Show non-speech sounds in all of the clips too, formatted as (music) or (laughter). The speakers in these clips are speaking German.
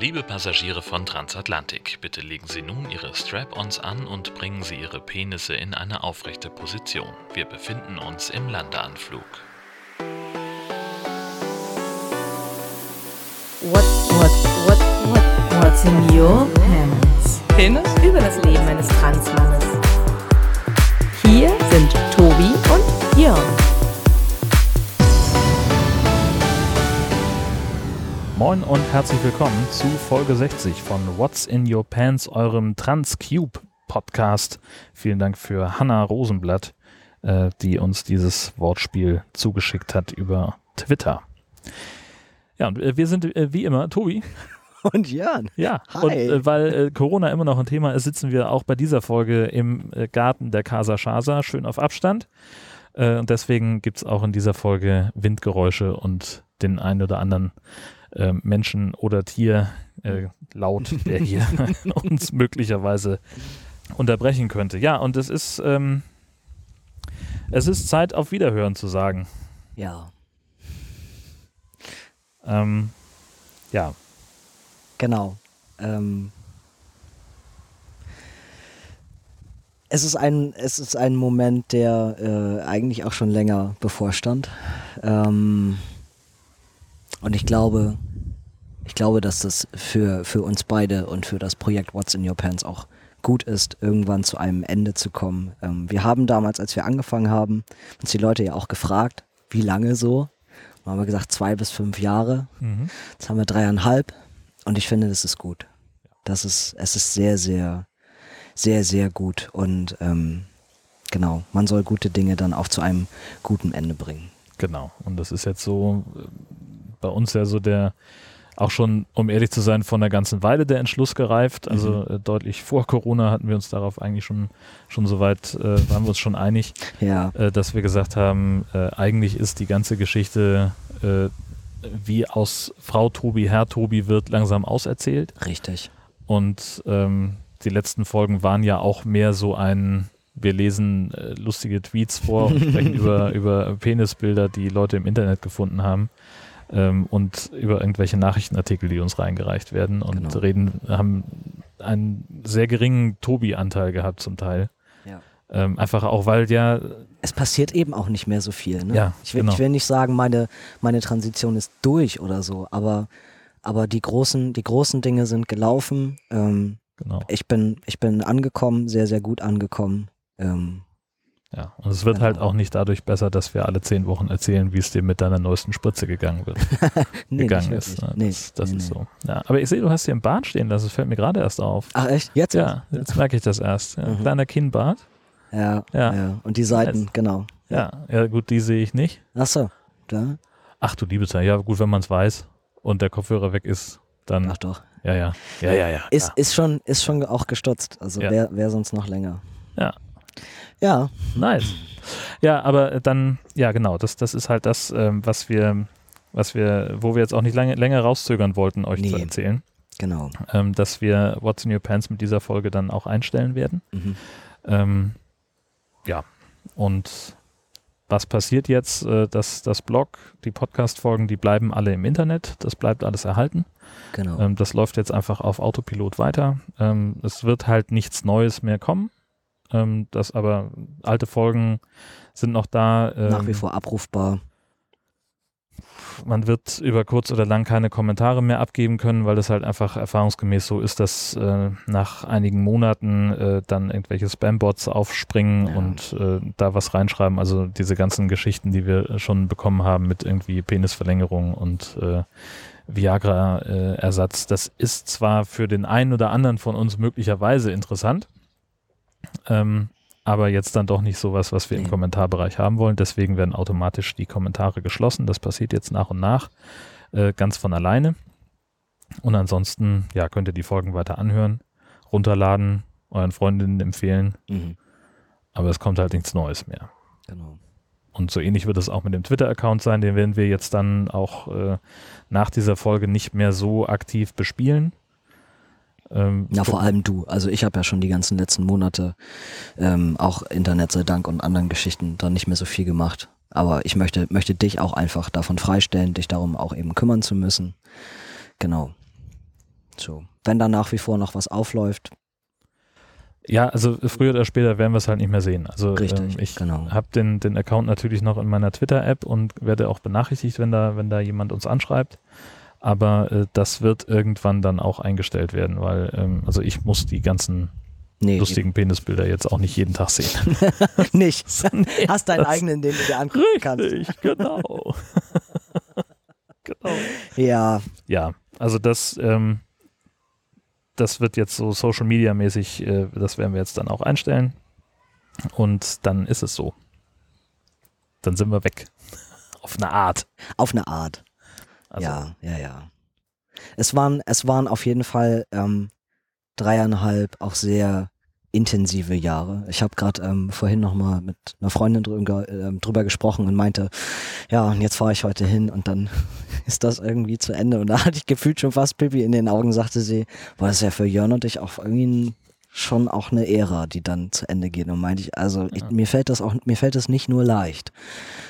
Liebe Passagiere von Transatlantik, bitte legen Sie nun Ihre Strap-ons an und bringen Sie Ihre Penisse in eine aufrechte Position. Wir befinden uns im Landeanflug. What, what, what, what, what's in your pants? Penis? Über das Leben eines Transmannes. Hier sind Moin und herzlich willkommen zu Folge 60 von What's in Your Pants, eurem Transcube Podcast. Vielen Dank für Hanna Rosenblatt, äh, die uns dieses Wortspiel zugeschickt hat über Twitter. Ja, und äh, wir sind äh, wie immer Tobi. (laughs) Und Jan. Ja, Hi. und äh, weil äh, Corona immer noch ein Thema ist, sitzen wir auch bei dieser Folge im äh, Garten der Casa Shasa, schön auf Abstand. Und deswegen gibt es auch in dieser Folge Windgeräusche und den ein oder anderen äh, Menschen oder Tier äh, laut, der hier (laughs) uns möglicherweise unterbrechen könnte. Ja, und es ist, ähm, es ist Zeit, auf Wiederhören zu sagen. Ja, Ähm, ja, genau. Ähm, es ist ein, es ist ein Moment, der äh, eigentlich auch schon länger bevorstand. Ähm, und ich glaube, ich glaube, dass das für, für uns beide und für das Projekt What's in Your Pants auch gut ist, irgendwann zu einem Ende zu kommen. Ähm, wir haben damals, als wir angefangen haben, uns die Leute ja auch gefragt, wie lange so. Und haben wir gesagt, zwei bis fünf Jahre. mhm. Jetzt haben wir dreieinhalb und ich finde, das ist gut. Das ist, es ist sehr, sehr, sehr, sehr gut und ähm, genau, man soll gute Dinge dann auch zu einem guten Ende bringen. Genau. Und das ist jetzt so bei uns ja so der, auch schon, um ehrlich zu sein, von der ganzen Weile der Entschluss gereift. Also äh, deutlich vor Corona hatten wir uns darauf eigentlich schon, schon soweit, äh, waren wir uns schon einig, Ja, äh, dass wir gesagt haben, äh, eigentlich ist die ganze Geschichte, äh, wie aus Frau Tobi, Herr Tobi wird langsam auserzählt. richtig. Und ähm, die letzten Folgen waren ja auch mehr so ein, wir lesen lustige Tweets vor und sprechen (laughs) über, über Penisbilder, die Leute im Internet gefunden haben. Ähm, und über irgendwelche Nachrichtenartikel, die uns reingereicht werden und Genau. reden, haben einen sehr geringen Tobi-Anteil gehabt zum Teil. Ja. Ähm, einfach auch, weil ja, Es passiert eben auch nicht mehr so viel. Ne? Ja, ich, will, genau. ich will nicht sagen, meine, meine Transition ist durch oder so, aber, aber die, großen, die großen Dinge sind gelaufen. Ähm, genau, ich, bin, ich bin angekommen, sehr, sehr gut angekommen. Ähm, ja. Und es wird Genau. halt auch nicht dadurch besser, dass wir alle zehn Wochen erzählen, wie es dir mit deiner neuesten Spritze gegangen wird. (laughs) nee, gegangen ist. Ne? Nee, Das, das nee, ist so. Ja, aber ich sehe, du hast hier einen Bart stehen lassen. Das fällt mir gerade erst auf. Ach echt? Jetzt? Ja, jetzt merke ich das erst. Ja, Mhm. Kleiner Kinnbart. Ja, Ja. ja. Und die Seiten, Nice. genau. Ja, ja, gut, die sehe ich nicht. Ach so. Da? Ach du liebe Zeit. Ja, gut, wenn man es weiß und der Kopfhörer weg ist, dann. Ach doch. Ja, ja. Ja, ja, ja. Ist, ja. ist, schon, ist schon auch gestutzt. Also Ja. wer, wer sonst noch länger. Ja. Ja, Nice. Ja, aber dann, ja, genau, das, das ist halt das, ähm, was wir, was wir, wo wir jetzt auch nicht lange, länger rauszögern wollten, euch zu Nee. erzählen, genau. ähm, dass wir What's in Your Pants mit dieser Folge dann auch einstellen werden. Mhm. Ähm, ja, und was passiert jetzt? Äh, das, das Blog, die Podcast-Folgen, die bleiben alle im Internet. Das bleibt alles erhalten. Genau. Ähm, das läuft jetzt einfach auf Autopilot weiter. Ähm, es wird halt nichts Neues mehr kommen. Ähm, das aber alte Folgen sind noch da. Ähm, Nach wie vor abrufbar. man wird über kurz oder lang keine Kommentare mehr abgeben können, weil das halt einfach erfahrungsgemäß so ist, dass äh, nach einigen Monaten äh, dann irgendwelche Spam-Bots aufspringen Ja. und äh, da was reinschreiben. Also diese ganzen Geschichten, die wir schon bekommen haben mit irgendwie Penisverlängerung und äh, Viagra-Ersatz, das ist zwar für den einen oder anderen von uns möglicherweise interessant, ähm, aber jetzt dann doch nicht sowas, was wir im. Kommentarbereich haben wollen. Deswegen werden automatisch die Kommentare geschlossen. Das passiert jetzt nach und nach, äh, ganz von alleine. Und ansonsten, ja, könnt ihr die Folgen weiter anhören, runterladen, euren Freundinnen empfehlen, Mhm. aber es kommt halt nichts Neues mehr. Genau. Und so ähnlich wird es auch mit dem Twitter-Account sein, den werden wir jetzt dann auch äh, nach dieser Folge nicht mehr so aktiv bespielen. Ähm, Ja, vor allem du. Also ich habe ja schon die ganzen letzten Monate ähm, auch Internet sei Dank und anderen Geschichten dann nicht mehr so viel gemacht. Aber ich möchte, möchte dich auch einfach davon freistellen, dich darum auch eben kümmern zu müssen. Genau. So. Wenn da nach wie vor noch was aufläuft, Ja, also früher oder später werden wir es halt nicht mehr sehen. Also Richtig, ähm, ich genau. habe den, den Account natürlich noch in meiner Twitter-App und werde auch benachrichtigt, wenn da, wenn da jemand uns anschreibt. Aber äh, das wird irgendwann dann auch eingestellt werden, weil ähm, also ich muss die ganzen nee, lustigen Penisbilder jetzt auch nicht jeden Tag sehen. (laughs) nicht. (laughs) Nee, Hast deinen eigenen, den du dir angucken kannst. Richtig, genau. (laughs) genau. Ja, Ja, also das, ähm, das wird jetzt so Social Media mäßig, äh, das werden wir jetzt dann auch einstellen. Und dann ist es so. Dann sind wir weg. Auf eine Art. auf eine Art. Also, ja, ja, ja. Es waren, es waren auf jeden Fall ähm, dreieinhalb auch sehr intensive Jahre. Ich habe gerade ähm, vorhin noch mal mit einer Freundin drüber, ähm, drüber gesprochen und meinte, ja, und jetzt fahre ich heute hin und dann (laughs) ist das irgendwie zu Ende. Und da hatte ich gefühlt schon fast Pipi in den Augen, sagte sie, war das ist ja für Jörn und ich auch irgendwie ein, schon auch eine Ära, die dann zu Ende geht. Und meinte ich, also ich, mir fällt das auch, mir fällt das nicht nur leicht.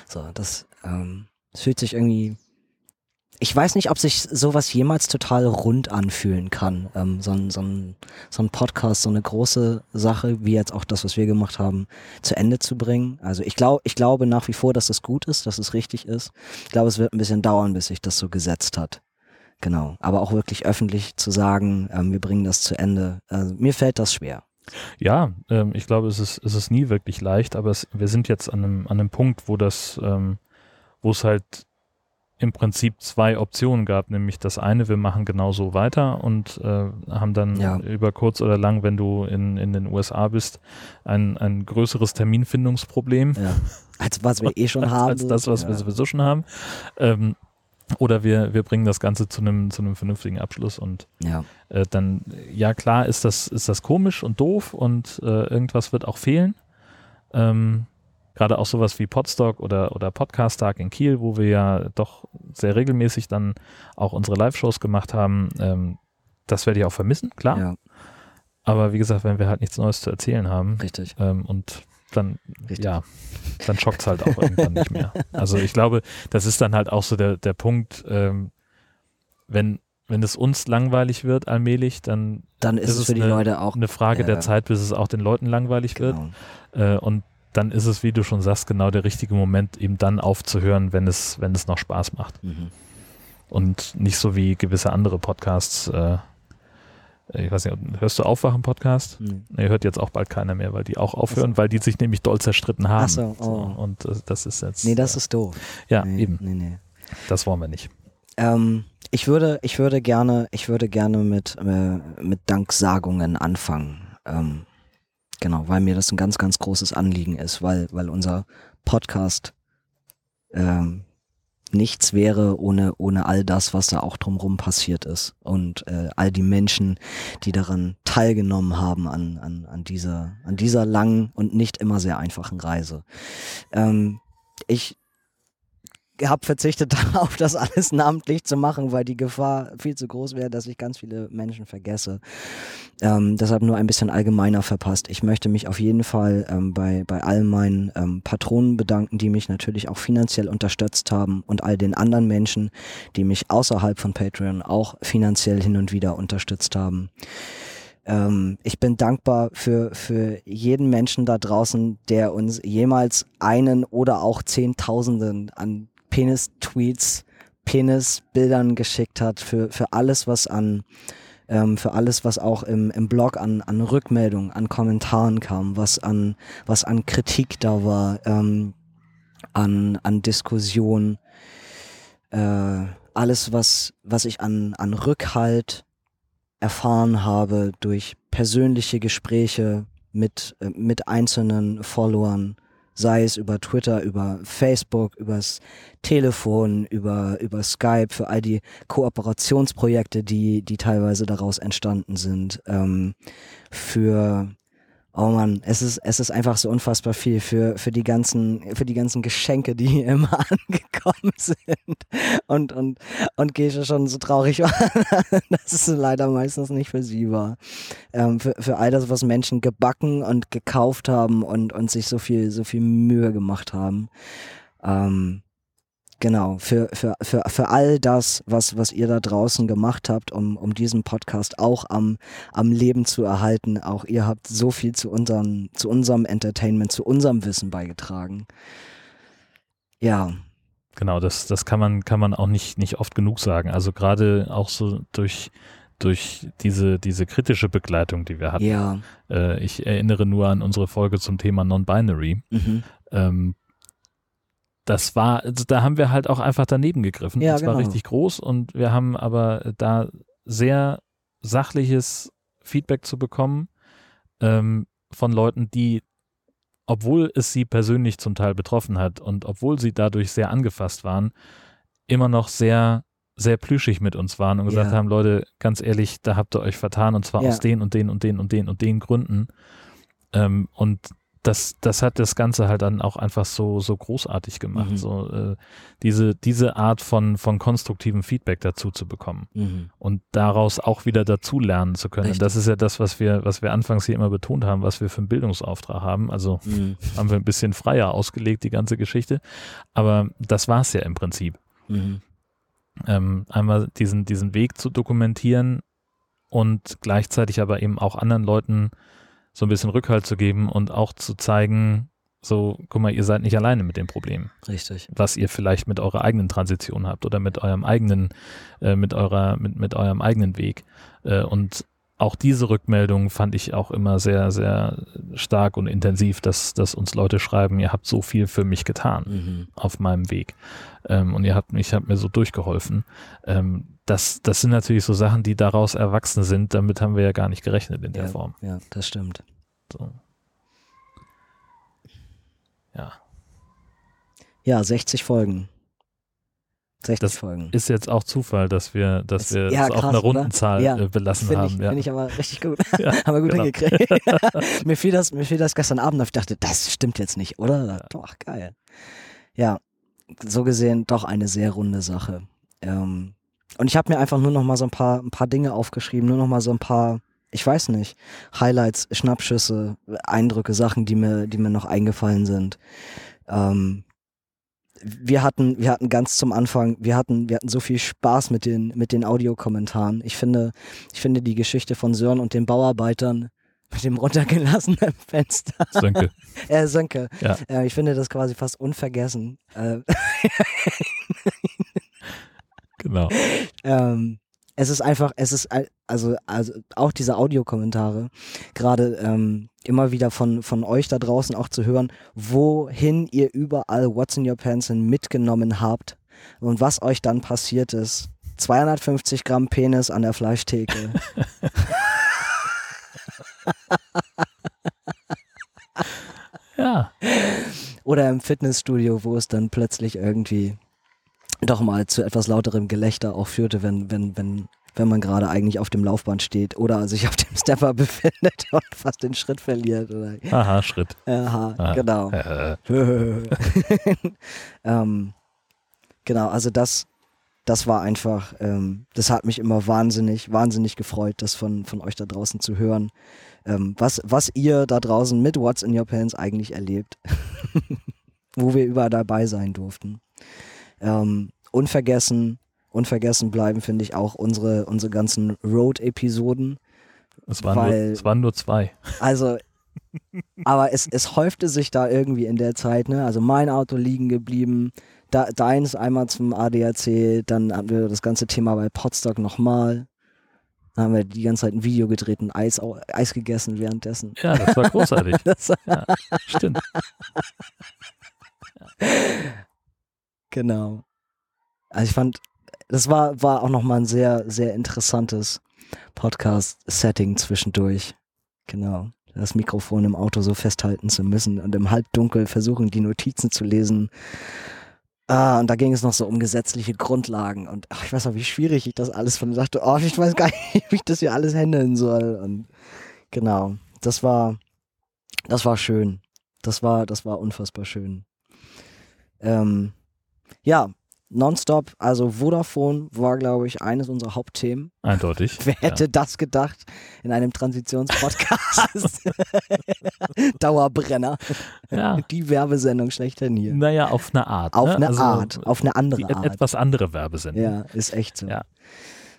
So, das, ähm, es fühlt sich irgendwie ich weiß nicht, ob sich sowas jemals total rund anfühlen kann. Ähm, so, ein, so, ein, so ein Podcast, so eine große Sache, wie jetzt auch das, was wir gemacht haben, zu Ende zu bringen. Also ich glaube, ich glaube nach wie vor, dass es gut ist, dass es richtig ist. Ich glaube, es wird ein bisschen dauern, bis sich das so gesetzt hat. Genau. Aber auch wirklich öffentlich zu sagen, ähm, wir bringen das zu Ende. Also mir fällt das schwer. Ja, ähm, ich glaube, es ist, es ist nie wirklich leicht, aber es, wir sind jetzt an einem, an einem Punkt, wo das, ähm, wo es halt im Prinzip zwei Optionen gab, nämlich das eine, wir machen genauso weiter und äh, haben dann Ja. über kurz oder lang, wenn du in, in den USA bist, ein, ein größeres Terminfindungsproblem Ja. Als was wir (laughs) eh schon als, haben. als das, was ja. wir sowieso schon haben. Ähm, oder wir, wir bringen das Ganze zu einem, zu einem vernünftigen Abschluss und Ja. äh, dann, ja klar, ist das, ist das komisch und doof und äh, irgendwas wird auch fehlen. Ähm, Gerade auch sowas wie Podstock oder, oder Podcast Tag in Kiel, wo wir ja doch sehr regelmäßig dann auch unsere Live-Shows gemacht haben. Ähm, das werde ich auch vermissen, klar. ja, Aber wie gesagt, wenn wir halt nichts Neues zu erzählen haben richtig. ähm, und dann, Richtig. ja, dann schockt es halt auch irgendwann nicht mehr. (laughs) Also ich glaube, das ist dann halt auch so der, der Punkt, ähm, wenn, wenn es uns langweilig wird allmählich, dann Dann ist ist es für die eine- Leute auch eine Frage Ja, der. Zeit, bis es auch den Leuten langweilig genau. wird. Äh, und dann ist es, wie du schon sagst, genau der richtige Moment, eben dann aufzuhören, wenn es, wenn es noch Spaß macht. Mhm. Und nicht so wie gewisse andere Podcasts. Äh, ich weiß nicht, hörst du Aufwachen Podcast? Mhm. Nee, hört jetzt auch bald keiner mehr, weil die auch aufhören, weil die sich nämlich doll zerstritten haben. Ach so, oh. und das, das ist jetzt. Nee, das äh, ist doof. Ja, nee, eben. Nee, nee. Das wollen wir nicht. Ähm, ich würde, ich würde gerne, ich würde gerne mit, äh, mit Danksagungen anfangen. Ähm, genau, weil mir das ein ganz, ganz großes Anliegen ist, weil, weil unser Podcast ähm, nichts wäre ohne, ohne all das, was da auch drumherum passiert ist. Und äh, all die Menschen, die daran teilgenommen haben an, an, an, dieser, an dieser langen und nicht immer sehr einfachen Reise. Ähm, ich habe verzichtet (laughs) darauf, das alles namentlich zu machen, weil die Gefahr viel zu groß wäre, dass ich ganz viele Menschen vergesse. Ähm, deshalb nur ein bisschen allgemeiner verpasst. Ich möchte mich auf jeden Fall ähm, bei, bei all meinen ähm, Patronen bedanken, die mich natürlich auch finanziell unterstützt haben und all den anderen Menschen, die mich außerhalb von Patreon auch finanziell hin und wieder unterstützt haben. Ähm, ich bin dankbar für, für jeden Menschen da draußen, der uns jemals einen oder auch Zehntausenden an Penis-Tweets, Penis-Bildern geschickt hat, für, für alles, was an, ähm, für alles, was auch im, im Blog an, an Rückmeldungen, an Kommentaren kam, was an, was an Kritik da war, ähm, an, an Diskussion, äh, alles, was, was ich an, an Rückhalt erfahren habe durch persönliche Gespräche mit, äh, mit einzelnen Followern, sei es über Twitter, über Facebook, übers Telefon, über, über Skype, für all die Kooperationsprojekte, die, die teilweise daraus entstanden sind, ähm, für Oh man, es ist, es ist einfach so unfassbar viel für, für die ganzen, für die ganzen Geschenke, die immer (laughs) angekommen sind. Und, und, und Gesche schon so traurig war, (laughs) dass es leider meistens nicht für sie war. Ähm, für, für all das, was Menschen gebacken und gekauft haben und, und sich so viel, so viel Mühe gemacht haben. Ähm, genau, für, für, für, für all das, was, was ihr da draußen gemacht habt, um, um diesen Podcast auch am, am Leben zu erhalten. Auch ihr habt so viel zu unserem, zu unserem Entertainment, zu unserem Wissen beigetragen. Ja, Genau, das, das kann man, kann man auch nicht, nicht oft genug sagen. Also gerade auch so durch, durch diese, diese kritische Begleitung, die wir hatten. ja. Äh, ich erinnere nur an unsere Folge zum Thema Non-Binary. Mhm. Ähm, das war, also da haben wir halt auch einfach daneben gegriffen. Ja, das war genau. richtig groß und wir haben aber da sehr sachliches Feedback zu bekommen ähm, von Leuten, die, obwohl es sie persönlich zum Teil betroffen hat und obwohl sie dadurch sehr angefasst waren, immer noch sehr, sehr plüschig mit uns waren und gesagt Ja. haben, Leute, ganz ehrlich, da habt ihr euch vertan und zwar Ja. aus den und den und den und den und den Gründen. Ähm, und das, das hat das Ganze halt dann auch einfach so, so großartig gemacht, Mhm. so äh, diese, diese Art von, von konstruktivem Feedback dazu zu bekommen Mhm. und daraus auch wieder dazu lernen zu können. Und das ist ja das, was wir, was wir anfangs hier immer betont haben, was wir für einen Bildungsauftrag haben. Also Mhm. haben wir ein bisschen freier ausgelegt, die ganze Geschichte. Aber das war es ja im Prinzip. Mhm. Ähm, einmal diesen, diesen Weg zu dokumentieren und gleichzeitig aber eben auch anderen Leuten so ein bisschen Rückhalt zu geben und auch zu zeigen, so, guck mal, ihr seid nicht alleine mit dem Problem, Richtig. was ihr vielleicht mit eurer eigenen Transition habt oder mit eurem eigenen, äh, mit eurer, mit, mit eurem eigenen Weg. Äh, und auch diese Rückmeldung fand ich auch immer sehr, sehr stark und intensiv, dass, dass uns Leute schreiben, ihr habt so viel für mich getan Mhm. auf meinem Weg. Ähm, und ihr habt mich, habt mir so durchgeholfen. Ähm, das, das sind natürlich so Sachen, die daraus erwachsen sind. Damit haben wir ja gar nicht gerechnet in der Ja, Form. ja, das stimmt. So. Ja. Ja, 60 Folgen. 60 Das Folgen. Ist jetzt auch Zufall, dass wir, dass Das- wir ja, es auf krass, einer oder? runden Zahl Ja, äh, belassen Finde ich, haben. Ja. find ich aber richtig gut. (laughs) Ja, haben wir gut genau. hingekriegt. (laughs) (laughs) mir, fiel das, mir fiel das gestern Abend auf. Ich dachte, das stimmt jetzt nicht, oder? Doch, geil. Ja, so gesehen doch eine sehr runde Sache. Ähm, und ich habe mir einfach nur noch mal so ein paar, ein paar Dinge aufgeschrieben, nur noch mal so ein paar, ich weiß nicht, Highlights, Schnappschüsse, Eindrücke, Sachen, die mir, die mir noch eingefallen sind. Ähm, wir hatten, wir hatten ganz zum Anfang, wir hatten, wir hatten so viel Spaß mit den, mit den Audiokommentaren. Ich finde, ich finde die Geschichte von Sören und den Bauarbeitern mit dem runtergelassenen (laughs) Fenster, Sönke. (laughs) äh, Sönke, Ja. äh, ich finde das quasi fast unvergessen. Äh, Genau. (laughs) ähm, es ist einfach, es ist also, also auch diese Audiokommentare, gerade ähm, immer wieder von, von euch da draußen auch zu hören, wohin ihr überall What's in Your Pants mitgenommen habt und was euch dann passiert ist. 250 Gramm Penis an der Fleischtheke. (laughs) (laughs) Ja. Oder im Fitnessstudio, wo es dann plötzlich irgendwie doch mal zu etwas lauterem Gelächter auch führte, wenn, wenn, wenn, wenn man gerade eigentlich auf dem Laufband steht oder sich auf dem Stepper (laughs) befindet und fast den Schritt verliert. Oder, Aha, Schritt. aha, Ah. genau. Äh, (laughs) ähm, genau, also das, das war einfach, ähm, das hat mich immer wahnsinnig, wahnsinnig gefreut, das von, von euch da draußen zu hören. Ähm, was, was ihr da draußen mit What's in Your Pants eigentlich erlebt. (laughs) Wo wir überall dabei sein durften. Ähm, unvergessen, unvergessen bleiben, finde ich, auch unsere, unsere ganzen Road-Episoden. es, waren nur, Weil- es waren nur zwei. Also, aber es, es häufte sich da irgendwie in der Zeit, ne? Also mein Auto liegen geblieben, da, deins einmal zum ADAC, dann hatten wir das ganze Thema bei Potstock nochmal. Dann haben wir die ganze Zeit ein Video gedreht und Eis, Eis gegessen währenddessen. Ja, das war großartig. (laughs) Das, Ja, stimmt. (laughs) genau. Also ich fand, das war, war auch nochmal ein sehr, sehr interessantes Podcast-Setting zwischendurch. Genau. Das Mikrofon im Auto so festhalten zu müssen und im Halbdunkel versuchen, die Notizen zu lesen. Ah, und da ging es noch so um gesetzliche Grundlagen. Und ach, ich weiß auch, wie schwierig ich das alles fand. Ich dachte, oh, ich weiß gar nicht, (laughs) wie ich das hier alles handeln soll. Und genau, das war, das war schön. Das war, das war unfassbar schön. Ähm, ja, nonstop, also Vodafone war, glaube ich, eines unserer Hauptthemen. Eindeutig. (laughs) Wer hätte das gedacht in einem Transitionspodcast? (laughs) Dauerbrenner. Ja. Die Werbesendung schlechthin hier. Naja, auf eine Art. Auf ne? eine also, Art, auf eine andere Art. etwas andere Werbesendung. Ja, ist echt so. Ja.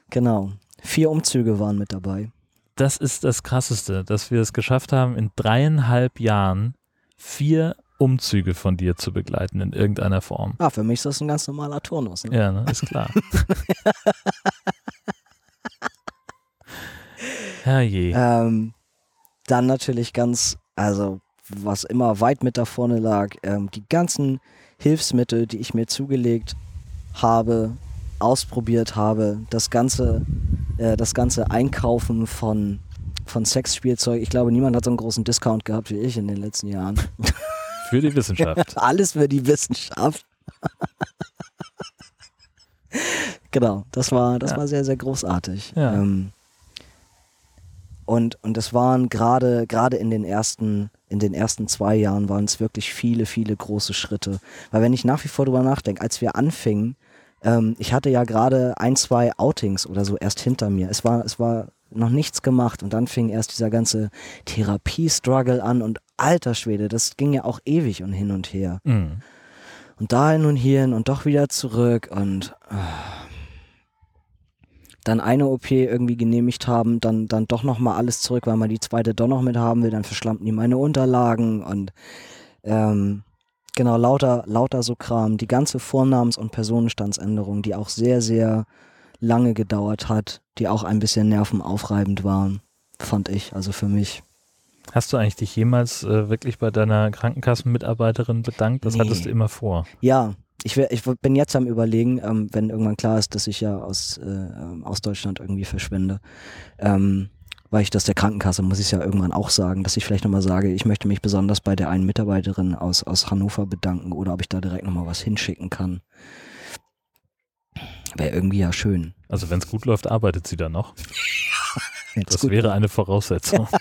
Genau. Vier Umzüge waren mit dabei. Das ist das Krasseste, dass wir es geschafft haben, in dreieinhalb Jahren vier Umzüge von dir zu begleiten in irgendeiner Form. Ah, für mich ist das ein ganz normaler Turnus. Ne? Ja, ne? ist klar. (laughs) Herrje. Ähm, dann natürlich ganz, also was immer weit mit da vorne lag, ähm, die ganzen Hilfsmittel, die ich mir zugelegt habe, ausprobiert habe, das ganze, äh, das ganze Einkaufen von, von Sexspielzeug. Ich glaube, niemand hat so einen großen Discount gehabt wie ich in den letzten Jahren. (laughs) Für die Wissenschaft. (laughs) Alles für die Wissenschaft. (laughs) genau, das war, das Ja. war sehr, sehr großartig. Ja. Ähm, und, und es waren gerade, gerade in den ersten, in den ersten zwei Jahren waren es wirklich viele, viele große Schritte. Weil wenn ich nach wie vor drüber nachdenke, als wir anfingen, ähm, ich hatte ja gerade ein, zwei Outings oder so erst hinter mir. Es war, es war noch nichts gemacht und dann fing erst dieser ganze Therapie-Struggle an und alter Schwede, das ging ja auch ewig und hin und her. Mhm. Und dahin und hierhin und doch wieder zurück und ah. dann eine OP irgendwie genehmigt haben, dann, dann doch nochmal alles zurück, weil man die zweite doch noch mit haben will, dann verschlammten die meine Unterlagen und ähm, genau, lauter, lauter so Kram. Die ganze Vornamens- und Personenstandsänderung, die auch sehr, sehr lange gedauert hat, die auch ein bisschen nervenaufreibend waren, fand ich, also für mich. Hast du eigentlich dich jemals äh, wirklich bei deiner Krankenkassenmitarbeiterin bedankt? Das Nee. hattest du immer vor. Ja, ich, wär, ich bin jetzt am überlegen, ähm, wenn irgendwann klar ist, dass ich ja aus, äh, ähm, aus Deutschland irgendwie verschwinde, ähm, weil ich das der Krankenkasse, muss ich ja irgendwann auch sagen, dass ich vielleicht nochmal sage, ich möchte mich besonders bei der einen Mitarbeiterin aus, aus Hannover bedanken oder ob ich da direkt nochmal was hinschicken kann. Wäre irgendwie ja schön. Also wenn es gut läuft, arbeitet sie dann noch. Wenn's Das gut- wäre eine Voraussetzung. (laughs)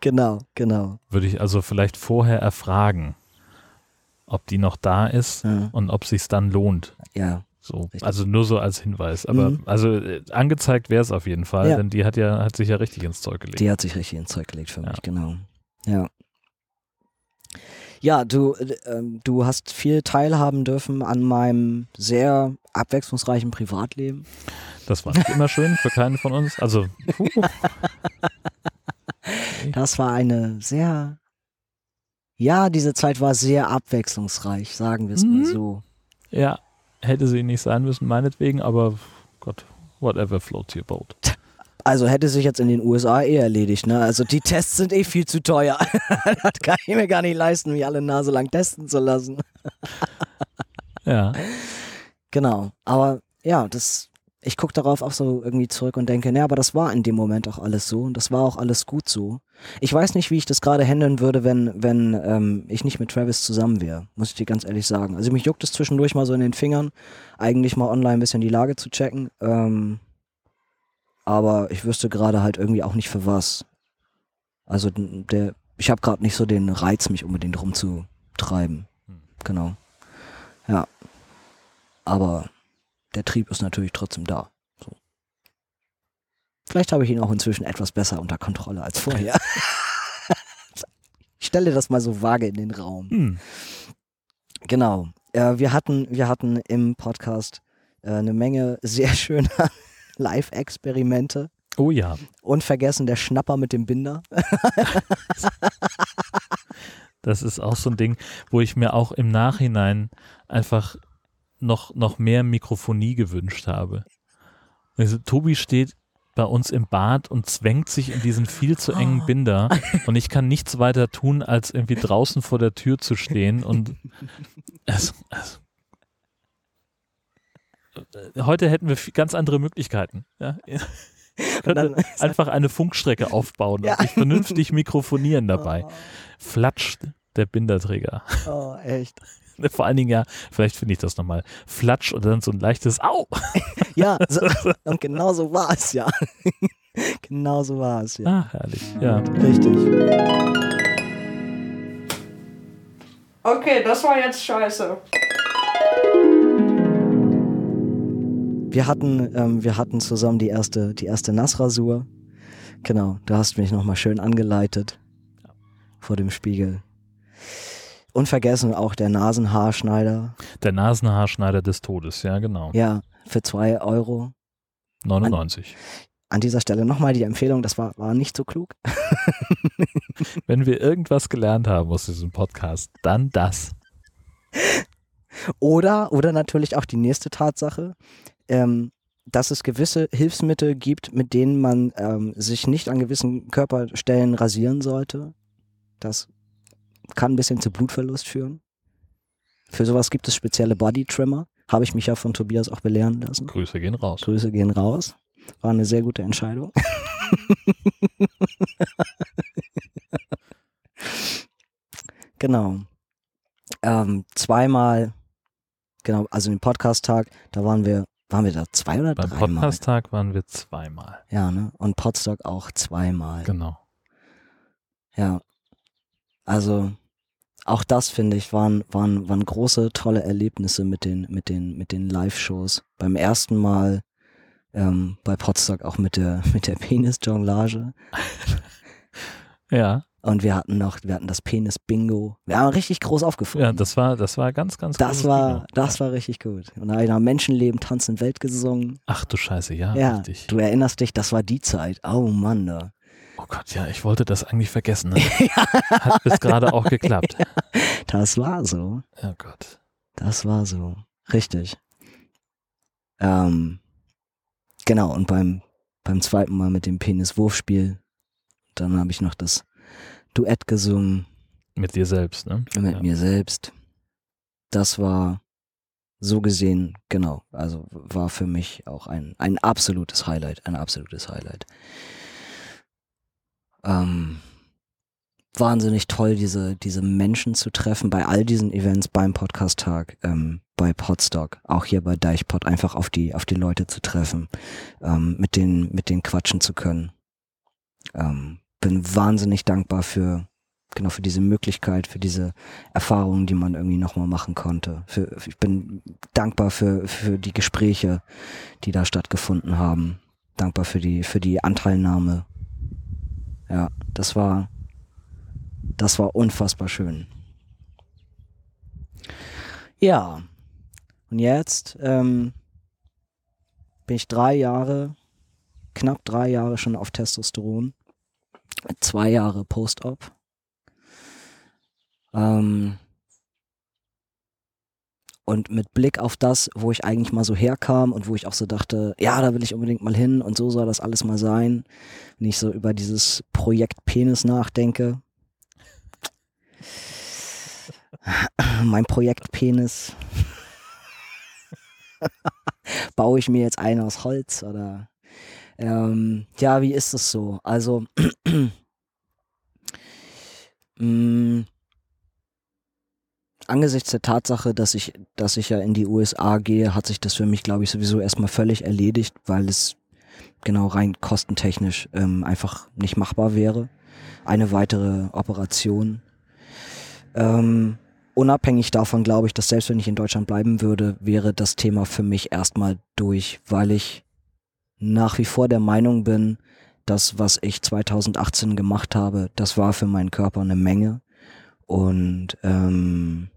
Genau, genau. Würde ich also vielleicht vorher erfragen, ob die noch da ist Ja, und ob sich's dann lohnt. ja. So, Richtig. also nur so als Hinweis. Aber Mhm. also äh, angezeigt wäre es auf jeden Fall, Ja. denn die hat ja hat sich ja richtig ins Zeug gelegt. Die hat sich richtig ins Zeug gelegt für Ja. mich, genau. Ja. Ja, du, äh, ähm, du hast viel teilhaben dürfen an meinem sehr abwechslungsreichen Privatleben. Das war nicht immer schön für keinen von uns. Also puh, (laughs) Das war eine sehr, ja, diese Zeit war sehr abwechslungsreich, sagen wir es Mhm. mal so. ja, hätte sie nicht sein müssen, meinetwegen, aber Gott, whatever floats your boat. (laughs) Also hätte sich jetzt in den USA eh erledigt, ne? Also die Tests sind eh viel zu teuer. (laughs) das kann ich mir gar nicht leisten, mich alle Nase lang testen zu lassen. Ja, Genau. Aber ja, das, ich gucke darauf auch so irgendwie zurück und denke, ne, aber das war in dem Moment auch alles so und das war auch alles gut so. Ich weiß nicht, wie ich das gerade handeln würde, wenn, wenn ähm, ich nicht mit Travis zusammen wäre, muss ich dir ganz ehrlich sagen. Also mich juckt es zwischendurch mal so in den Fingern, eigentlich mal online ein bisschen die Lage zu checken. Ähm, aber ich wüsste gerade halt irgendwie auch nicht für was. Also der, ich habe gerade nicht so den Reiz, mich unbedingt rumzutreiben. Hm. Genau. Ja. Aber der Trieb ist natürlich trotzdem da. So. Vielleicht habe ich ihn auch inzwischen etwas besser unter Kontrolle als vorher. ich stelle das mal so vage in den Raum. hm. Genau. Äh, wir, hatten, wir hatten im Podcast äh, eine Menge sehr (laughs) schöner Live-Experimente. oh ja, Unvergessen der Schnapper mit dem Binder. das ist auch so ein Ding, wo ich mir auch im Nachhinein einfach noch, noch mehr Mikrofonie gewünscht habe. Also, Tobi steht bei uns im Bad und zwängt sich in diesen viel zu engen Oh. Binder (laughs) und ich kann nichts weiter tun, als irgendwie draußen vor der Tür zu stehen und es, es, heute hätten wir ganz andere Möglichkeiten. Ja? (laughs) Dann- einfach eine Funkstrecke aufbauen und Ja. sich vernünftig mikrofonieren dabei. (laughs) Flatscht der Binderträger. Oh, echt. (laughs) Vor allen Dingen ja, vielleicht finde ich das nochmal, Flatsch und dann so ein leichtes Au. (laughs) Ja, so, und genau so war es ja. (laughs) genau so war es ja. Ah, herrlich. Ja. Richtig. Okay, das war jetzt scheiße. wir hatten, ähm, wir hatten zusammen die erste, die erste Nassrasur. Genau, du hast mich nochmal schön angeleitet vor dem Spiegel. Unvergessen auch der Nasenhaarschneider. Der Nasenhaarschneider des Todes, ja, genau. Ja, für zwei Euro. 99. An dieser Stelle nochmal die Empfehlung, das war, war nicht so klug. (laughs) Wenn wir irgendwas gelernt haben aus diesem Podcast, dann das. Oder, oder natürlich auch die nächste Tatsache, ähm, dass es gewisse Hilfsmittel gibt, mit denen man ähm, sich nicht an gewissen Körperstellen rasieren sollte. Das kann ein bisschen zu Blutverlust führen. Für sowas gibt es spezielle Body Trimmer. Habe ich mich ja von Tobias auch belehren lassen. Grüße gehen raus. Grüße gehen raus. War eine sehr gute Entscheidung. (laughs) genau. Ähm, zweimal, genau, also den Podcast-Tag, da waren wir, waren wir da zwei oder Beim dreimal? Podcast-Tag waren wir zweimal. Ja, ne? Und Podstock auch zweimal. Genau. Ja. Also auch das finde ich waren, waren, waren große, tolle Erlebnisse mit den, mit den, mit den Live-Shows. Beim ersten Mal ähm, bei Podstock auch mit der, (laughs) mit der Penis-Jonglage. Ja, Und wir hatten noch, wir hatten das Penis-Bingo. Wir haben richtig groß aufgefunden. ja, das war, das war ganz, ganz das war, Kino. das war richtig gut. Und da habe ich noch Menschenleben, Tanzen, Welt gesungen. Ach du Scheiße, ja, Ja, richtig. du erinnerst dich, das war die Zeit. Oh Mann, da. Oh Gott, ja, ich wollte das eigentlich vergessen. Ne? (laughs) Hat bis gerade auch geklappt. (laughs) Das war so. Oh Gott. Das war so. Richtig. Ähm, genau, und beim, beim zweiten Mal mit dem Penis-Wurfspiel, dann habe ich noch das Duett gesungen Mit dir selbst, ne? mit ja. mir selbst. Das war so gesehen, genau, also war für mich auch ein, ein absolutes Highlight, ein absolutes Highlight. Ähm, wahnsinnig toll, diese, diese Menschen zu treffen bei all diesen Events, beim Podcast-Tag, ähm, bei Podstock, auch hier bei Deichpod, einfach auf die, auf die Leute zu treffen, ähm, mit denen, mit denen quatschen zu können. Ähm, bin wahnsinnig dankbar für, genau, für diese Möglichkeit, für diese Erfahrungen, die man irgendwie nochmal machen konnte. Für, ich bin dankbar für, für die Gespräche, die da stattgefunden haben. Dankbar für die, für die Anteilnahme. Ja, das war, das war unfassbar schön. Ja, und jetzt ähm, bin ich drei Jahre, knapp drei Jahre schon auf Testosteron. Zwei Jahre Post-Op. Ähm, und mit Blick auf das, wo ich eigentlich mal so herkam und wo ich auch so dachte, ja, da will ich unbedingt mal hin und so soll das alles mal sein, wenn ich so über dieses Projekt Penis nachdenke. mein Projekt Penis. (laughs) Baue ich mir jetzt ein aus Holz oder ähm, ja, wie ist es so? Also (clears throat) mh, angesichts der Tatsache, dass ich, dass ich ja in die USA gehe, hat sich das für mich, glaube ich, sowieso erstmal völlig erledigt, weil es genau rein kostentechnisch ähm, einfach nicht machbar wäre. Eine weitere Operation. Ähm, unabhängig davon glaube ich, dass selbst wenn ich in Deutschland bleiben würde, wäre das Thema für mich erstmal durch, weil ich nach wie vor der Meinung bin, das, was ich 2018 gemacht habe, das war für meinen Körper eine Menge. Und ähm,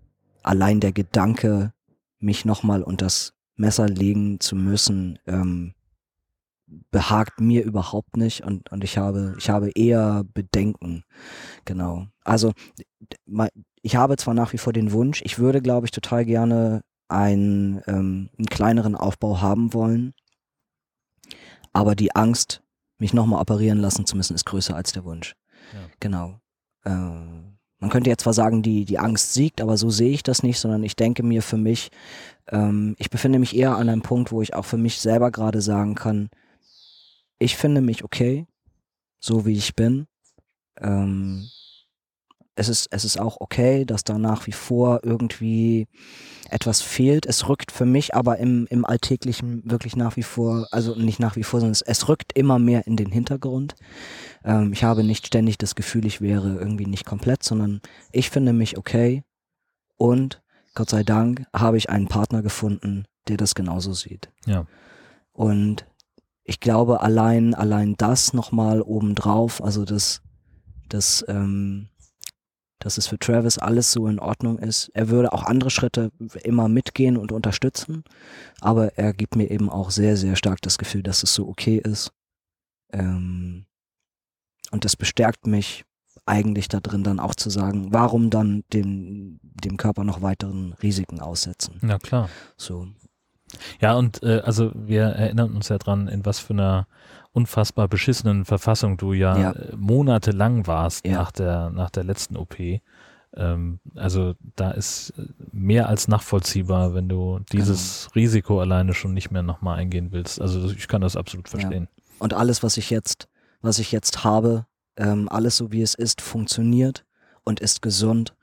allein der Gedanke, mich nochmal unter das Messer legen zu müssen, ähm, behagt mir überhaupt nicht und, und ich habe, ich habe eher Bedenken. Genau. Also ich habe zwar nach wie vor den Wunsch, ich würde, glaube ich, total gerne einen, ähm, einen kleineren Aufbau haben wollen, aber die Angst, mich nochmal operieren lassen zu müssen, ist größer als der Wunsch. Ja. Genau. Ähm, man könnte jetzt zwar sagen, die, die Angst siegt, aber so sehe ich das nicht, sondern ich denke mir für mich, ähm, ich befinde mich eher an einem Punkt, wo ich auch für mich selber gerade sagen kann, ich finde mich okay, so wie ich bin. Ähm, es ist, es ist auch okay, dass da nach wie vor irgendwie etwas fehlt. Es rückt für mich aber im, im Alltäglichen wirklich nach wie vor, also nicht nach wie vor, sondern es, es rückt immer mehr in den Hintergrund. Ähm, ich habe nicht ständig das Gefühl, ich wäre irgendwie nicht komplett, sondern ich finde mich okay und Gott sei Dank habe ich einen Partner gefunden, der das genauso sieht. Ja. Und ich glaube, allein, allein das nochmal obendrauf, also das, das, ähm, dass es für Travis alles so in Ordnung ist. Er würde auch andere Schritte immer mitgehen und unterstützen, aber er gibt mir eben auch sehr, sehr stark das Gefühl, dass es so okay ist. Ähm, und das bestärkt mich eigentlich da drin dann auch zu sagen, warum dann dem, dem Körper noch weiteren Risiken aussetzen. Ja, klar. So. Ja, und äh, also wir erinnern uns ja dran, in was für einer unfassbar beschissenen Verfassung du ja, Ja. äh, monatelang warst Ja. nach der nach der letzten OP. Ähm, also da ist äh, mehr als nachvollziehbar, wenn du dieses Risiko alleine schon nicht mehr nochmal eingehen willst. Also ich kann das absolut verstehen. Und alles, was ich jetzt, was ich jetzt habe, ähm, alles so wie es ist, funktioniert und ist gesund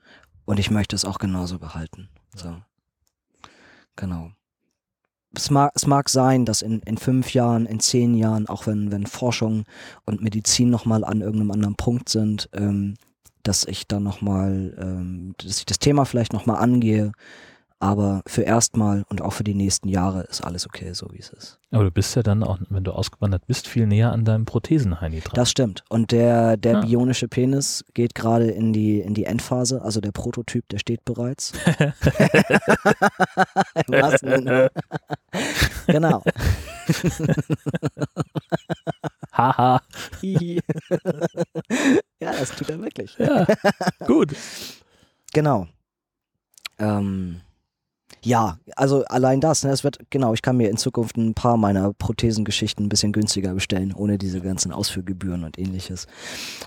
und ich möchte es auch genauso behalten. So. Genau. Es mag, es mag sein, dass in, in fünf Jahren, in zehn Jahren, auch wenn, wenn Forschung und Medizin nochmal an irgendeinem anderen Punkt sind, ähm, dass ich dann nochmal, ähm, dass ich das Thema vielleicht nochmal angehe. Aber für erstmal und auch für die nächsten Jahre ist alles okay, so wie es ist. Aber du bist ja dann auch, wenn du ausgewandert bist, viel näher an deinem Prothesenheini dran. Das stimmt. Und der, der Ah. bionische Penis geht gerade in die, in die Endphase, also der Prototyp, der steht bereits. Im wahrsten Sinne. genau. Haha. (laughs) Ja, das tut er wirklich. Ja, gut. Genau. Ähm, ja, also allein das, ne, es wird, genau, ich kann mir in Zukunft ein paar meiner Prothesengeschichten ein bisschen günstiger bestellen, ohne diese ganzen Ausführgebühren und ähnliches.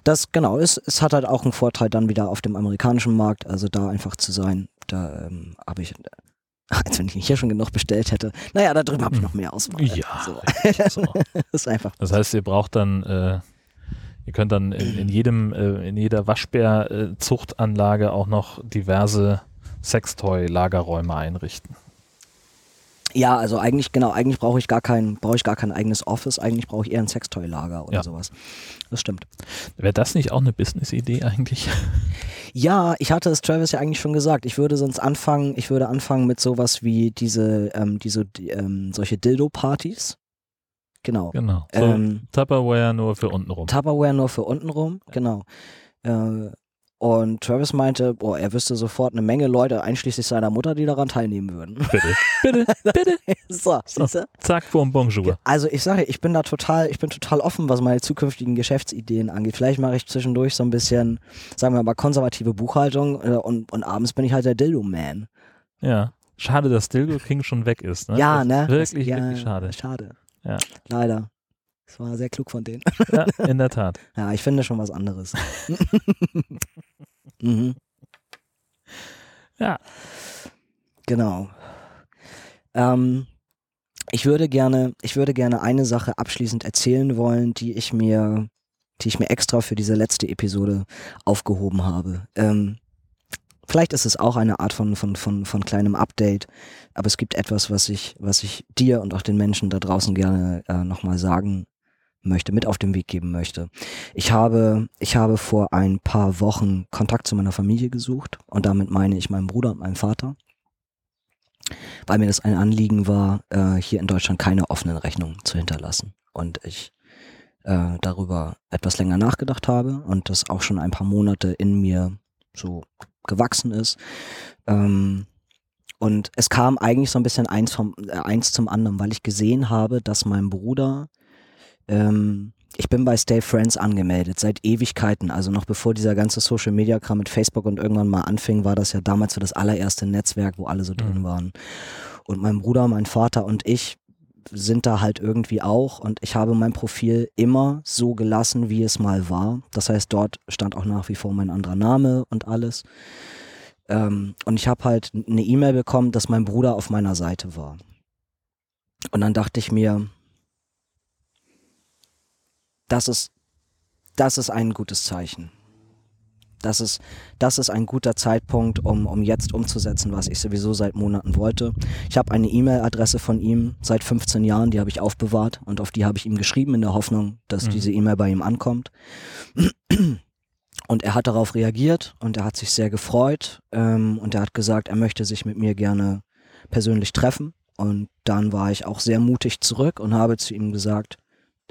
Das, genau, es, es hat halt auch einen Vorteil dann wieder auf dem amerikanischen Markt, also da einfach zu sein. Da ähm, habe ich, (laughs) als wenn ich nicht hier schon genug bestellt hätte. Naja, da drüben habe ich noch mehr Auswahl. Ja. So. So. (laughs) Das ist einfach. Das heißt, ihr braucht dann, äh, ihr könnt dann in, in jedem, äh, in jeder Waschbär-Zuchtanlage auch noch diverse Sextoy-Lagerräume einrichten. Ja, also eigentlich, genau, eigentlich brauche ich gar kein, brauche ich gar kein eigenes Office, eigentlich brauche ich eher ein Sextoy-Lager oder Ja. sowas. Das stimmt. Wäre das nicht auch eine Business-Idee eigentlich? (laughs) Ja, ich hatte es Travis ja eigentlich schon gesagt. Ich würde sonst anfangen, ich würde anfangen mit sowas wie diese, ähm, diese, die, ähm, solche Dildo-Partys. Genau. Genau. So Ähm, Tupperware nur für untenrum. Tupperware nur für untenrum, genau. Äh, und Travis meinte, boah, er wüsste sofort eine Menge Leute, einschließlich seiner Mutter, die daran teilnehmen würden. Bitte, (laughs) bitte, bitte. (laughs) so, So. Zack, boom, bonjour. Also ich sage, ich bin da total, ich bin total offen, was meine zukünftigen Geschäftsideen angeht. Vielleicht mache ich zwischendurch so ein bisschen, sagen wir mal, konservative Buchhaltung äh, und, und abends bin ich halt der Dildo-Man. Ja. Schade, dass Dildo King schon weg ist. Ne? Ja, das ne? Wirklich, ja, wirklich schade. Schade. Ja. Leider. Das war sehr klug von denen. Ja, in der Tat. (laughs) Ja, ich finde schon was anderes. (laughs) mhm. Ja. Genau. Ähm, ich würde gerne, ich würde gerne eine Sache abschließend erzählen wollen, die ich mir, die ich mir extra für diese letzte Episode aufgehoben habe. Ähm, vielleicht ist es auch eine Art von, von, von, von kleinem Update, aber es gibt etwas, was ich, was ich dir und auch den Menschen da draußen gerne äh, nochmal sagen möchte, mit auf den Weg geben möchte. Ich habe, ich habe vor ein paar Wochen Kontakt zu meiner Familie gesucht und damit meine ich meinen Bruder und meinen Vater, weil mir das ein Anliegen war, äh, hier in Deutschland keine offenen Rechnungen zu hinterlassen und ich äh, darüber etwas länger nachgedacht habe und das auch schon ein paar Monate in mir so gewachsen ist. Ähm, und es kam eigentlich so ein bisschen eins, vom, äh, eins zum anderen, weil ich gesehen habe, dass mein Bruder ähm, ich bin bei Stay Friends angemeldet, seit Ewigkeiten. Also noch bevor dieser ganze Social Media Kram mit Facebook und irgendwann mal anfing, war das ja damals so das allererste Netzwerk, wo alle so drin Mhm. waren. Und mein Bruder, mein Vater und ich sind da halt irgendwie auch und ich habe mein Profil immer so gelassen, wie es mal war. Das heißt, dort stand auch nach wie vor mein anderer Name und alles. Ähm, und ich habe halt eine E-Mail bekommen, dass mein Bruder auf meiner Seite war. Und dann dachte ich mir, das ist, das ist ein gutes Zeichen. Das ist, das ist ein guter Zeitpunkt, um, um jetzt umzusetzen, was ich sowieso seit Monaten wollte. Ich habe eine E-Mail-Adresse von ihm seit 15 Jahren, die habe ich aufbewahrt und auf die habe ich ihm geschrieben in der Hoffnung, dass Mhm. diese E-Mail bei ihm ankommt. Und er hat darauf reagiert und er hat sich sehr gefreut ähm, und er hat gesagt, er möchte sich mit mir gerne persönlich treffen Und dann war ich auch sehr mutig zurück und habe zu ihm gesagt,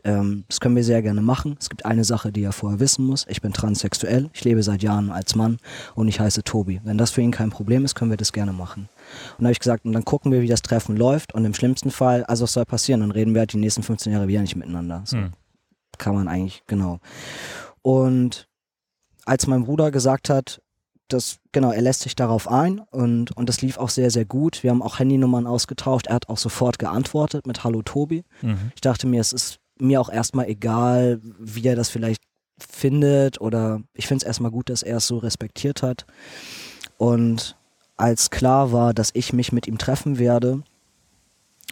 ähm, das können wir sehr gerne machen. Es gibt eine Sache, die er vorher wissen muss. Ich bin transsexuell, ich lebe seit Jahren als Mann und ich heiße Tobi. Wenn das für ihn kein Problem ist, können wir das gerne machen. Und dann habe ich gesagt, und dann gucken wir, wie das Treffen läuft und im schlimmsten Fall, also es soll passieren, dann reden wir halt die nächsten 15 Jahre wieder nicht miteinander. So Hm. kann man eigentlich, genau. Und als mein Bruder gesagt hat, das, genau, er lässt sich darauf ein und, und das lief auch sehr, sehr gut. Wir haben auch Handynummern ausgetauscht. Er hat auch sofort geantwortet mit Hallo Tobi. Mhm. Ich dachte mir, es ist mir auch erstmal egal, wie er das vielleicht findet oder ich finde es erstmal gut, dass er es so respektiert hat. Und als klar war, dass ich mich mit ihm treffen werde,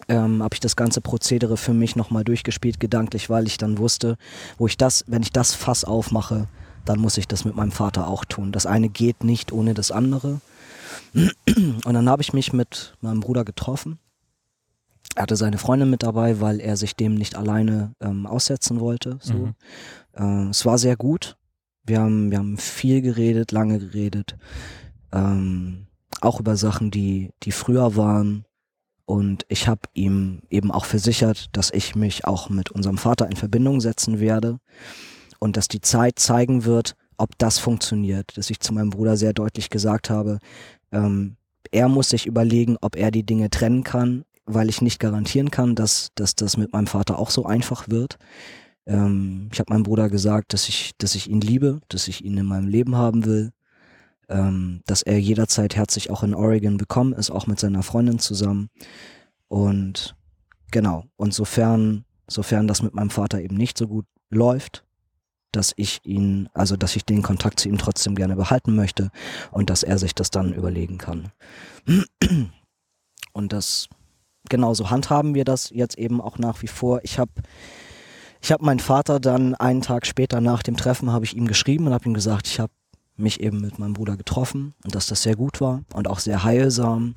ähm, habe ich das ganze Prozedere für mich nochmal durchgespielt, gedanklich, weil ich dann wusste, wo ich das, wenn ich das Fass aufmache, dann muss ich das mit meinem Vater auch tun. Das eine geht nicht ohne das andere. (clears throat) Und dann habe ich mich mit meinem Bruder getroffen. Er hatte seine Freundin mit dabei, weil er sich dem nicht alleine ähm, aussetzen wollte. So. Mhm. Äh, es war sehr gut. Wir haben, wir haben viel geredet, lange geredet. Ähm, auch über Sachen, die, die früher waren. Und ich habe ihm eben auch versichert, dass ich mich auch mit unserem Vater in Verbindung setzen werde und dass die Zeit zeigen wird, ob das funktioniert. Dass ich zu meinem Bruder sehr deutlich gesagt habe, ähm, er muss sich überlegen, ob er die Dinge trennen kann, weil ich nicht garantieren kann, dass, dass das mit meinem Vater auch so einfach wird. Ähm, ich habe meinem Bruder gesagt, dass ich, dass ich ihn liebe, dass ich ihn in meinem Leben haben will, ähm, dass er jederzeit herzlich auch in Oregon bekommen ist, auch mit seiner Freundin zusammen. Und genau, und sofern, sofern das mit meinem Vater eben nicht so gut läuft, dass ich ihn, also dass ich den Kontakt zu ihm trotzdem gerne behalten möchte und dass er sich das dann überlegen kann. Und das, genauso handhaben wir das jetzt eben auch nach wie vor. Ich habe ich hab meinen Vater dann einen Tag später nach dem Treffen habe ich ihm geschrieben und habe ihm gesagt, ich habe mich eben mit meinem Bruder getroffen und dass das sehr gut war und auch sehr heilsam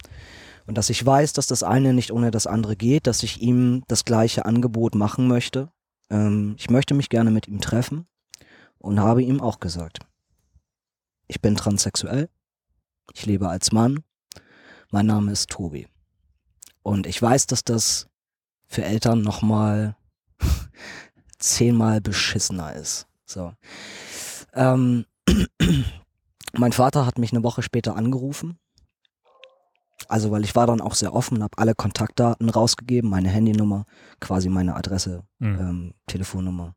und dass ich weiß, dass das eine nicht ohne das andere geht, dass ich ihm das gleiche Angebot machen möchte. Ähm, ich möchte mich gerne mit ihm treffen und habe ihm auch gesagt, ich bin transsexuell, ich lebe als Mann, mein Name ist Tobi. Und ich weiß, dass das für Eltern nochmal (laughs) zehnmal beschissener ist. So. Ähm, (clears throat) mein Vater hat mich eine Woche später angerufen. Also, weil ich war dann auch sehr offen, habe alle Kontaktdaten rausgegeben, meine Handynummer, quasi meine Adresse, Mhm. ähm, Telefonnummer.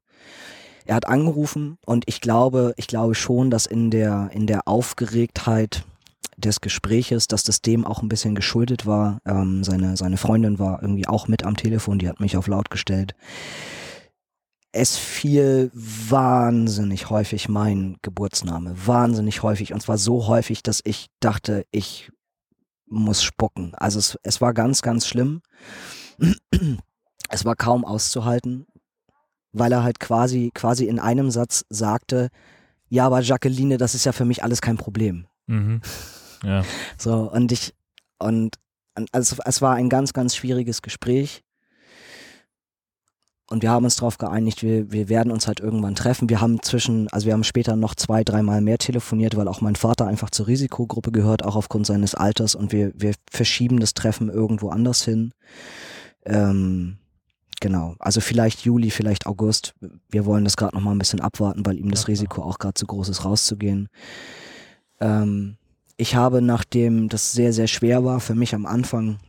Er hat angerufen und ich glaube, ich glaube schon, dass in der, in der Aufgeregtheit des Gespräches, dass das dem auch ein bisschen geschuldet war. Ähm, seine, seine Freundin war irgendwie auch mit am Telefon, die hat mich auf laut gestellt. Es fiel wahnsinnig häufig mein Geburtsname, wahnsinnig häufig und zwar so häufig, dass ich dachte, ich muss spucken. Also es, es war ganz, ganz schlimm. Es war kaum auszuhalten, weil er halt quasi, quasi in einem Satz sagte, ja, aber Jacqueline, das ist ja für mich alles kein Problem. Mhm. Ja. So, und ich, und, und also es war ein ganz, ganz schwieriges Gespräch. Und wir haben uns darauf geeinigt, wir, wir werden uns halt irgendwann treffen. Wir haben zwischen, also wir haben später noch zwei, dreimal mehr telefoniert, weil auch mein Vater einfach zur Risikogruppe gehört, auch aufgrund seines Alters. Und wir, wir verschieben das Treffen irgendwo anders hin. Ähm, genau, also vielleicht Juli, vielleicht August. Wir wollen das gerade noch mal ein bisschen abwarten, weil ihm das Ja. Risiko auch gerade zu groß ist, rauszugehen. Ähm, ich habe, nachdem das sehr, sehr schwer war für mich am Anfang,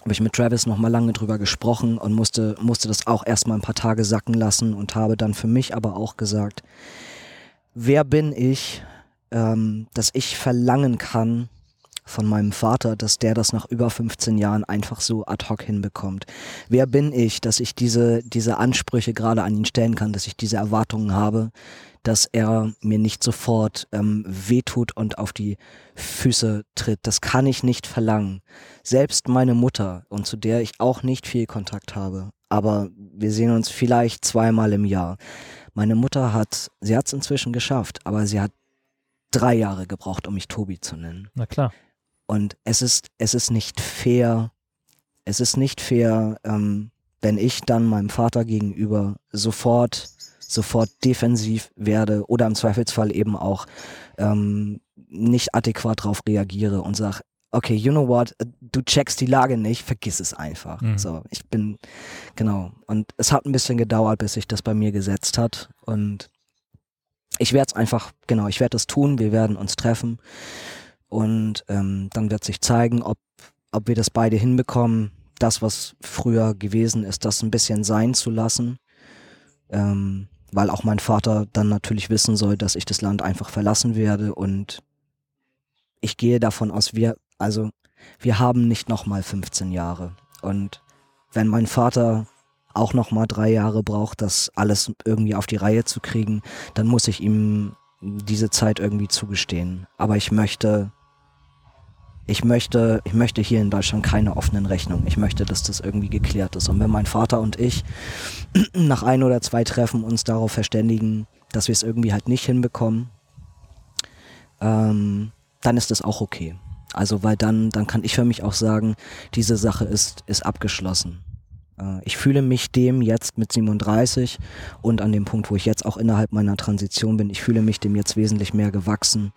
habe ich mit Travis noch mal lange drüber gesprochen und musste, musste das auch erstmal ein paar Tage sacken lassen und habe dann für mich aber auch gesagt, wer bin ich, ähm, dass ich verlangen kann von meinem Vater, dass der das nach über 15 Jahren einfach so ad hoc hinbekommt. Wer bin ich, dass ich diese, diese Ansprüche gerade an ihn stellen kann, dass ich diese Erwartungen habe, dass er mir nicht sofort ähm, wehtut und auf die Füße tritt. Das kann ich nicht verlangen. Selbst meine Mutter, und zu der ich auch nicht viel Kontakt habe, aber wir sehen uns vielleicht zweimal im Jahr. Meine Mutter hat, sie hat es inzwischen geschafft, aber sie hat drei Jahre gebraucht, um mich Tobi zu nennen. Na klar. Und es ist, es ist nicht fair, es ist nicht fair, ähm, wenn ich dann meinem Vater gegenüber sofort, sofort defensiv werde oder im Zweifelsfall eben auch ähm, nicht adäquat darauf reagiere und sage, okay, you know what, du checkst die Lage nicht, vergiss es einfach. Mhm. So, ich bin, genau. Und es hat ein bisschen gedauert, bis sich das bei mir gesetzt hat. Und ich werde es einfach, genau, ich werde es tun, wir werden uns treffen. Und ähm, dann wird sich zeigen, ob, ob wir das beide hinbekommen, das, was früher gewesen ist, das ein bisschen sein zu lassen. Ähm, weil auch mein Vater dann natürlich wissen soll, dass ich das Land einfach verlassen werde und ich gehe davon aus, wir, also wir haben nicht nochmal 15 Jahre. Und wenn mein Vater auch nochmal drei Jahre braucht, das alles irgendwie auf die Reihe zu kriegen, dann muss ich ihm diese Zeit irgendwie zugestehen. Aber ich möchte, ich möchte, ich möchte hier in Deutschland keine offenen Rechnungen. Ich möchte, dass das irgendwie geklärt ist. Und wenn mein Vater und ich (clears throat) nach ein oder zwei Treffen uns darauf verständigen, dass wir es irgendwie halt nicht hinbekommen, ähm, dann ist das auch okay. Also weil dann, dann kann ich für mich auch sagen, diese Sache ist, ist abgeschlossen. Äh, ich fühle mich dem jetzt mit 37 und an dem Punkt, wo ich jetzt auch innerhalb meiner Transition bin, ich fühle mich dem jetzt wesentlich mehr gewachsen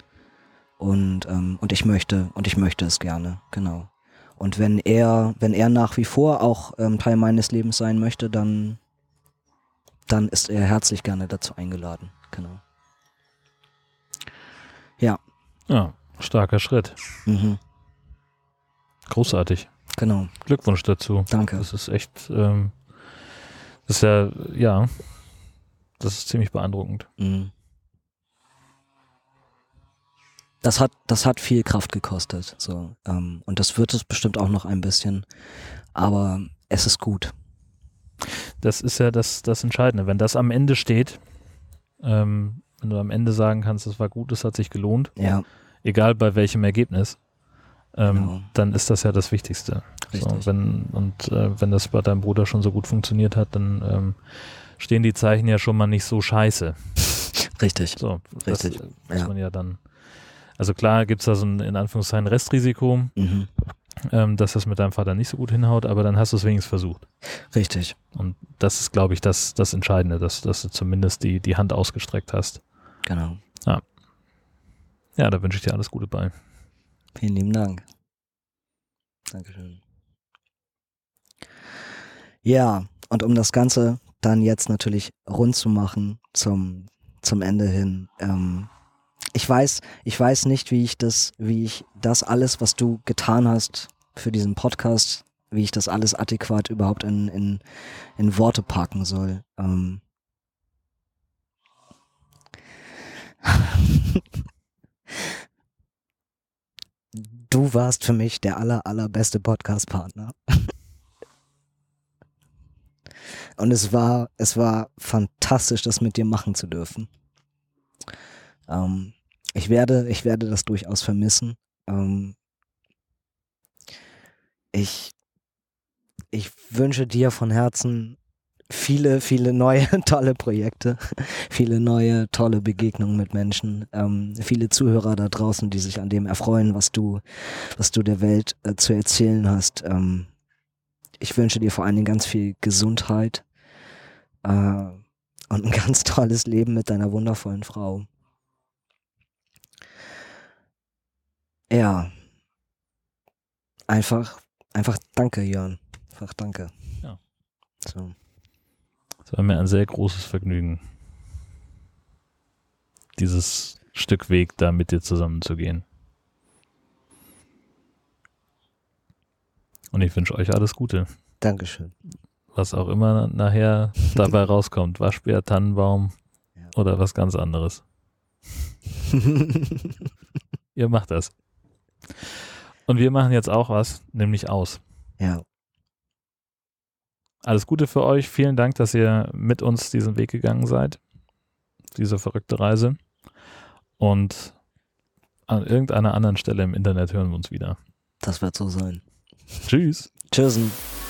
und, ähm, und ich möchte, und ich möchte es gerne, genau. Und wenn er, wenn er nach wie vor auch ähm, Teil meines Lebens sein möchte, dann, dann ist er herzlich gerne dazu eingeladen, genau. Ja. Ja, starker Schritt. Mhm. Großartig. Genau. Glückwunsch dazu. Danke. Das ist echt, ähm, das ist ja, ja, das ist ziemlich beeindruckend. Mhm. Das hat, das hat viel Kraft gekostet. So, ähm, und das wird es bestimmt auch noch ein bisschen. Aber es ist gut. Das ist ja das, das Entscheidende. Wenn das am Ende steht, ähm, wenn du am Ende sagen kannst, es war gut, es hat sich gelohnt, Ja, egal bei welchem Ergebnis, ähm, Genau. dann ist das ja das Wichtigste. So, wenn, und äh, wenn das bei deinem Bruder schon so gut funktioniert hat, dann ähm, stehen die Zeichen ja schon mal nicht so scheiße. richtig. So, Richtig, Das, muss ja. man ja dann. Also klar gibt es da so ein in Anführungszeichen Restrisiko, Mhm. ähm, dass das mit deinem Vater nicht so gut hinhaut, aber dann hast du es wenigstens versucht. Richtig. Und das ist, glaube ich, das, das Entscheidende, dass, dass du zumindest die, die Hand ausgestreckt hast. Genau. Ja, da wünsche ich dir alles Gute bei. Vielen lieben Dank. Dankeschön. Ja, und um das Ganze dann jetzt natürlich rund zu machen zum, zum Ende hin. Ähm, ich weiß, ich weiß nicht, wie ich das, wie ich das alles, was du getan hast für diesen Podcast, wie ich das alles adäquat überhaupt in, in, in Worte packen soll. Ähm, (laughs) du warst für mich der aller, allerbeste Podcast-Partner. (laughs) Und es war, es war fantastisch, das mit dir machen zu dürfen. Ähm, ich werde, ich werde das durchaus vermissen. Ähm, ich, ich wünsche dir von Herzen viele, viele neue (laughs) tolle Projekte, viele neue tolle Begegnungen mit Menschen, ähm, viele Zuhörer da draußen, die sich an dem erfreuen, was du, was du der Welt äh, zu erzählen hast. Ähm, ich wünsche dir vor allen Dingen ganz viel Gesundheit äh, und ein (laughs) ganz tolles Leben mit deiner wundervollen Frau. Ja. Einfach, einfach danke, Jörn. Einfach danke. Ja. So. Es war mir ein sehr großes Vergnügen, dieses Stück Weg da mit dir zusammenzugehen. Und ich wünsche euch alles Gute. Dankeschön. Was auch immer nachher (laughs) dabei rauskommt. Waschbär, Tannenbaum Ja. oder was ganz anderes. (laughs) Ihr macht das. Und wir machen jetzt auch was, nämlich aus. ja, Alles Gute für euch. Vielen Dank, dass ihr mit uns diesen Weg gegangen seid. Diese verrückte Reise. Und an irgendeiner anderen Stelle im Internet hören wir uns wieder. das wird so sein. Tschüss. Tschüss.